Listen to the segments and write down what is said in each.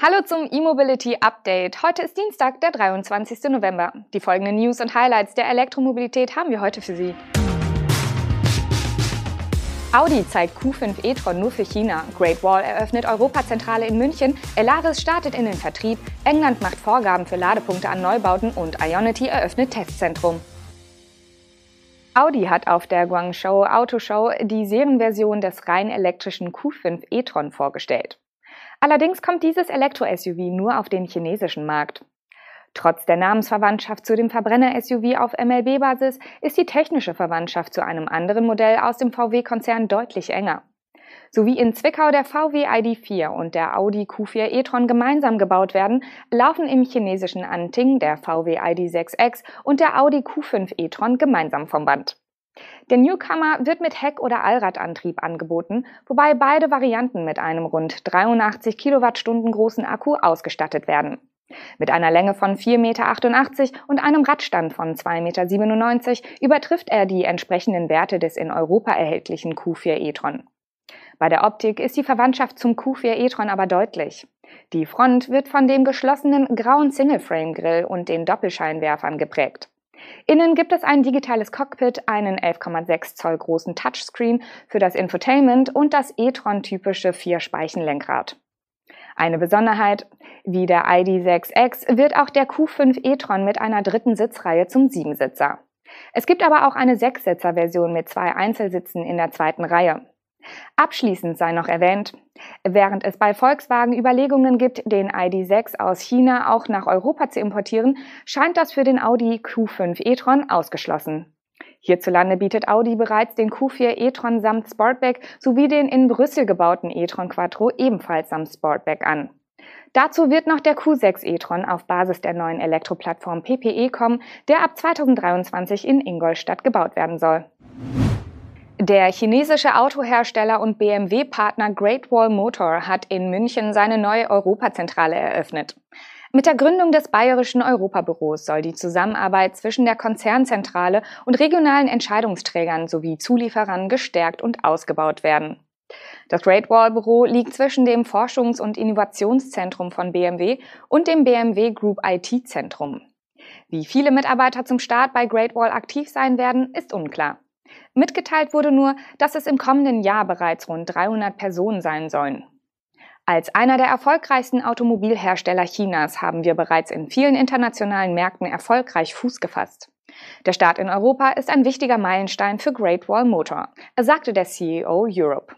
Hallo zum E-Mobility Update. Heute ist Dienstag, der 23. November. Die folgenden News und Highlights der Elektromobilität haben wir heute für Sie. Audi zeigt Q5 e-tron nur für China. Great Wall eröffnet Europazentrale in München. Elaris startet in den Vertrieb. England macht Vorgaben für Ladepunkte an Neubauten und Ionity eröffnet Testzentrum. Audi hat auf der Guangzhou Autoshow die Serienversion des rein elektrischen Q5 e-tron vorgestellt. Allerdings kommt dieses Elektro-SUV nur auf den chinesischen Markt. Trotz der Namensverwandtschaft zu dem Verbrenner-SUV auf MLB-Basis ist die technische Verwandtschaft zu einem anderen Modell aus dem VW-Konzern deutlich enger. So wie in Zwickau der VW ID4 und der Audi Q4 e-tron gemeinsam gebaut werden, laufen im chinesischen Anting der VW ID6X und der Audi Q5 e-tron gemeinsam vom Band. Der Newcomer wird mit Heck- oder Allradantrieb angeboten, wobei beide Varianten mit einem rund 83 Kilowattstunden großen Akku ausgestattet werden. Mit einer Länge von 4,88 Meter und einem Radstand von 2,97 Meter übertrifft er die entsprechenden Werte des in Europa erhältlichen Q4 e-tron. Bei der Optik ist die Verwandtschaft zum Q4 e-tron aber deutlich. Die Front wird von dem geschlossenen grauen Single-Frame-Grill und den Doppelscheinwerfern geprägt. Innen gibt es ein digitales Cockpit, einen 11,6 Zoll großen Touchscreen für das Infotainment und das e-tron-typische Vierspeichenlenkrad. Eine Besonderheit, wie der ID6X wird auch der Q5 e-tron mit einer dritten Sitzreihe zum Siebensitzer. Es gibt aber auch eine Sechssitzer-Version mit zwei Einzelsitzen in der zweiten Reihe. Abschließend sei noch erwähnt, während es bei Volkswagen Überlegungen gibt, den ID.6 aus China auch nach Europa zu importieren, scheint das für den Audi Q5 e-tron ausgeschlossen. Hierzulande bietet Audi bereits den Q4 e-tron samt Sportback sowie den in Brüssel gebauten e-tron Quattro ebenfalls samt Sportback an. Dazu wird noch der Q6 e-tron auf Basis der neuen Elektroplattform PPE kommen, der ab 2023 in Ingolstadt gebaut werden soll. Der chinesische Autohersteller und BMW-Partner Great Wall Motor hat in München seine neue Europazentrale eröffnet. Mit der Gründung des bayerischen Europabüros soll die Zusammenarbeit zwischen der Konzernzentrale und regionalen Entscheidungsträgern sowie Zulieferern gestärkt und ausgebaut werden. Das Great Wall Büro liegt zwischen dem Forschungs- und Innovationszentrum von BMW und dem BMW Group IT Zentrum. Wie viele Mitarbeiter zum Start bei Great Wall aktiv sein werden, ist unklar. Mitgeteilt wurde nur, dass es im kommenden Jahr bereits rund 300 Personen sein sollen. Als einer der erfolgreichsten Automobilhersteller Chinas haben wir bereits in vielen internationalen Märkten erfolgreich Fuß gefasst. Der Start in Europa ist ein wichtiger Meilenstein für Great Wall Motor, sagte der CEO Europe.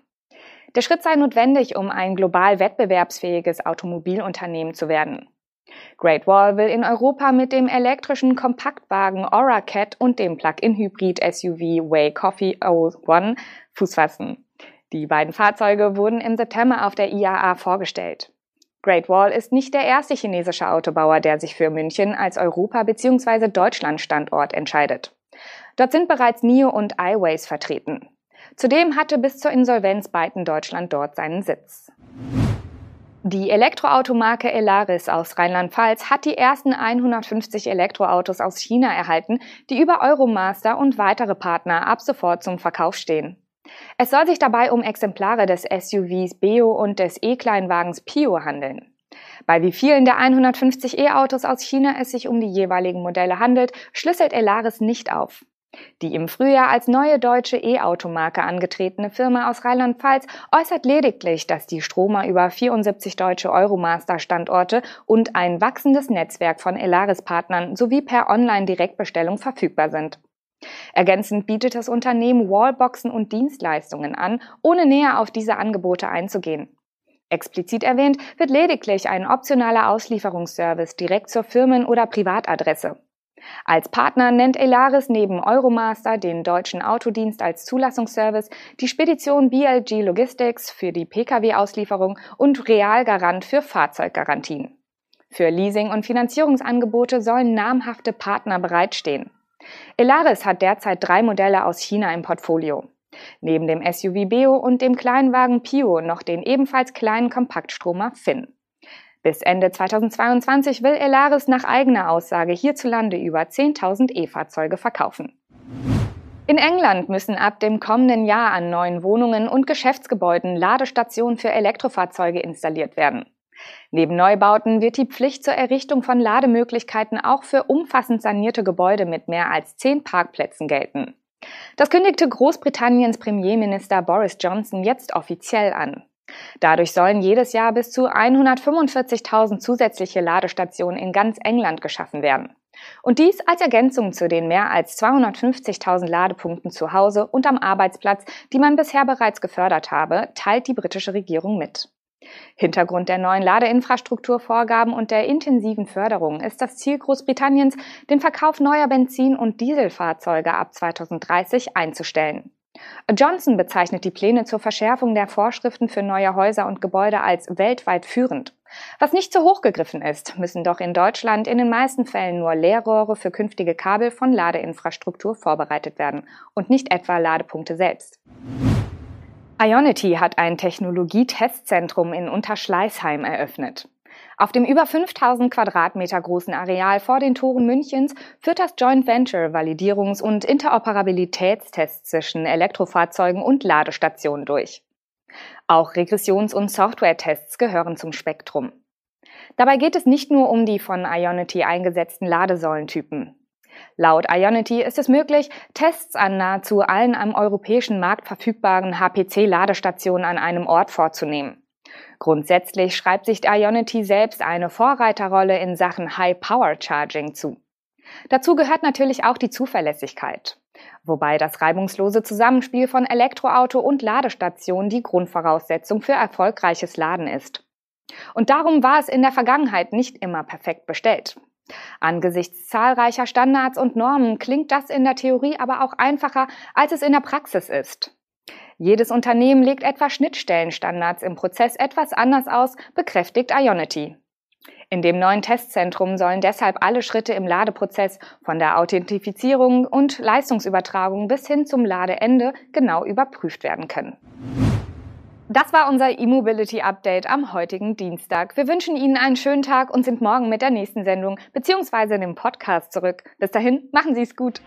Der Schritt sei notwendig, um ein global wettbewerbsfähiges Automobilunternehmen zu werden. Great Wall will in Europa mit dem elektrischen Kompaktwagen Aura Cat und dem Plug-in-Hybrid-SUV Way Coffee O1 Fuß fassen. Die beiden Fahrzeuge wurden im September auf der IAA vorgestellt. Great Wall ist nicht der erste chinesische Autobauer, der sich für München als Europa- bzw. Deutschland-Standort entscheidet. Dort sind bereits NIO und iWays vertreten. Zudem hatte bis zur Insolvenz Byton Deutschland dort seinen Sitz. Die Elektroautomarke Elaris aus Rheinland-Pfalz hat die ersten 150 Elektroautos aus China erhalten, die über Euromaster und weitere Partner ab sofort zum Verkauf stehen. Es soll sich dabei um Exemplare des SUVs Beo und des E-Kleinwagens Pio handeln. Bei wie vielen der 150 E-Autos aus China es sich um die jeweiligen Modelle handelt, schlüsselt Elaris nicht auf. Die im Frühjahr als neue deutsche E-Automarke angetretene Firma aus Rheinland-Pfalz äußert lediglich, dass die Stromer über 74 deutsche Euromaster-Standorte und ein wachsendes Netzwerk von Elaris-Partnern sowie per Online-Direktbestellung verfügbar sind. Ergänzend bietet das Unternehmen Wallboxen und Dienstleistungen an, ohne näher auf diese Angebote einzugehen. Explizit erwähnt wird lediglich ein optionaler Auslieferungsservice direkt zur Firmen- oder Privatadresse. Als Partner nennt Elaris neben Euromaster den deutschen Autodienst als Zulassungsservice, die Spedition BLG Logistics für die Pkw-Auslieferung und Realgarant für Fahrzeuggarantien. Für Leasing- und Finanzierungsangebote sollen namhafte Partner bereitstehen. Elaris hat derzeit drei Modelle aus China im Portfolio. Neben dem SUV Beo und dem Kleinwagen Pio noch den ebenfalls kleinen Kompaktstromer Finn. Bis Ende 2022 will Elaris nach eigener Aussage hierzulande über 10.000 E-Fahrzeuge verkaufen. In England müssen ab dem kommenden Jahr an neuen Wohnungen und Geschäftsgebäuden Ladestationen für Elektrofahrzeuge installiert werden. Neben Neubauten wird die Pflicht zur Errichtung von Lademöglichkeiten auch für umfassend sanierte Gebäude mit mehr als zehn Parkplätzen gelten. Das kündigte Großbritanniens Premierminister Boris Johnson jetzt offiziell an. Dadurch sollen jedes Jahr bis zu 145.000 zusätzliche Ladestationen in ganz England geschaffen werden. Und dies als Ergänzung zu den mehr als 250.000 Ladepunkten zu Hause und am Arbeitsplatz, die man bisher bereits gefördert habe, teilt die britische Regierung mit. Hintergrund der neuen Ladeinfrastrukturvorgaben und der intensiven Förderung ist das Ziel Großbritanniens, den Verkauf neuer Benzin- und Dieselfahrzeuge ab 2030 einzustellen. Johnson bezeichnet die Pläne zur Verschärfung der Vorschriften für neue Häuser und Gebäude als weltweit führend. Was nicht zu hoch gegriffen ist, müssen doch in Deutschland in den meisten Fällen nur Leerrohre für künftige Kabel von Ladeinfrastruktur vorbereitet werden und nicht etwa Ladepunkte selbst. Ionity hat ein Technologietestzentrum in Unterschleißheim eröffnet. Auf dem über 5000 Quadratmeter großen Areal vor den Toren Münchens führt das Joint Venture Validierungs- und Interoperabilitätstests zwischen Elektrofahrzeugen und Ladestationen durch. Auch Regressions- und Software-Tests gehören zum Spektrum. Dabei geht es nicht nur um die von Ionity eingesetzten Ladesäulentypen. Laut Ionity ist es möglich, Tests an nahezu allen am europäischen Markt verfügbaren HPC-Ladestationen an einem Ort vorzunehmen. Grundsätzlich schreibt sich Ionity selbst eine Vorreiterrolle in Sachen High-Power-Charging zu. Dazu gehört natürlich auch die Zuverlässigkeit. Wobei das reibungslose Zusammenspiel von Elektroauto und Ladestation die Grundvoraussetzung für erfolgreiches Laden ist. Und darum war es in der Vergangenheit nicht immer perfekt bestellt. Angesichts zahlreicher Standards und Normen klingt das in der Theorie aber auch einfacher, als es in der Praxis ist. Jedes Unternehmen legt etwa Schnittstellenstandards im Prozess etwas anders aus, bekräftigt Ionity. In dem neuen Testzentrum sollen deshalb alle Schritte im Ladeprozess von der Authentifizierung und Leistungsübertragung bis hin zum Ladeende genau überprüft werden können. Das war unser E-Mobility Update am heutigen Dienstag. Wir wünschen Ihnen einen schönen Tag und sind morgen mit der nächsten Sendung bzw. dem Podcast zurück. Bis dahin, machen Sie es gut.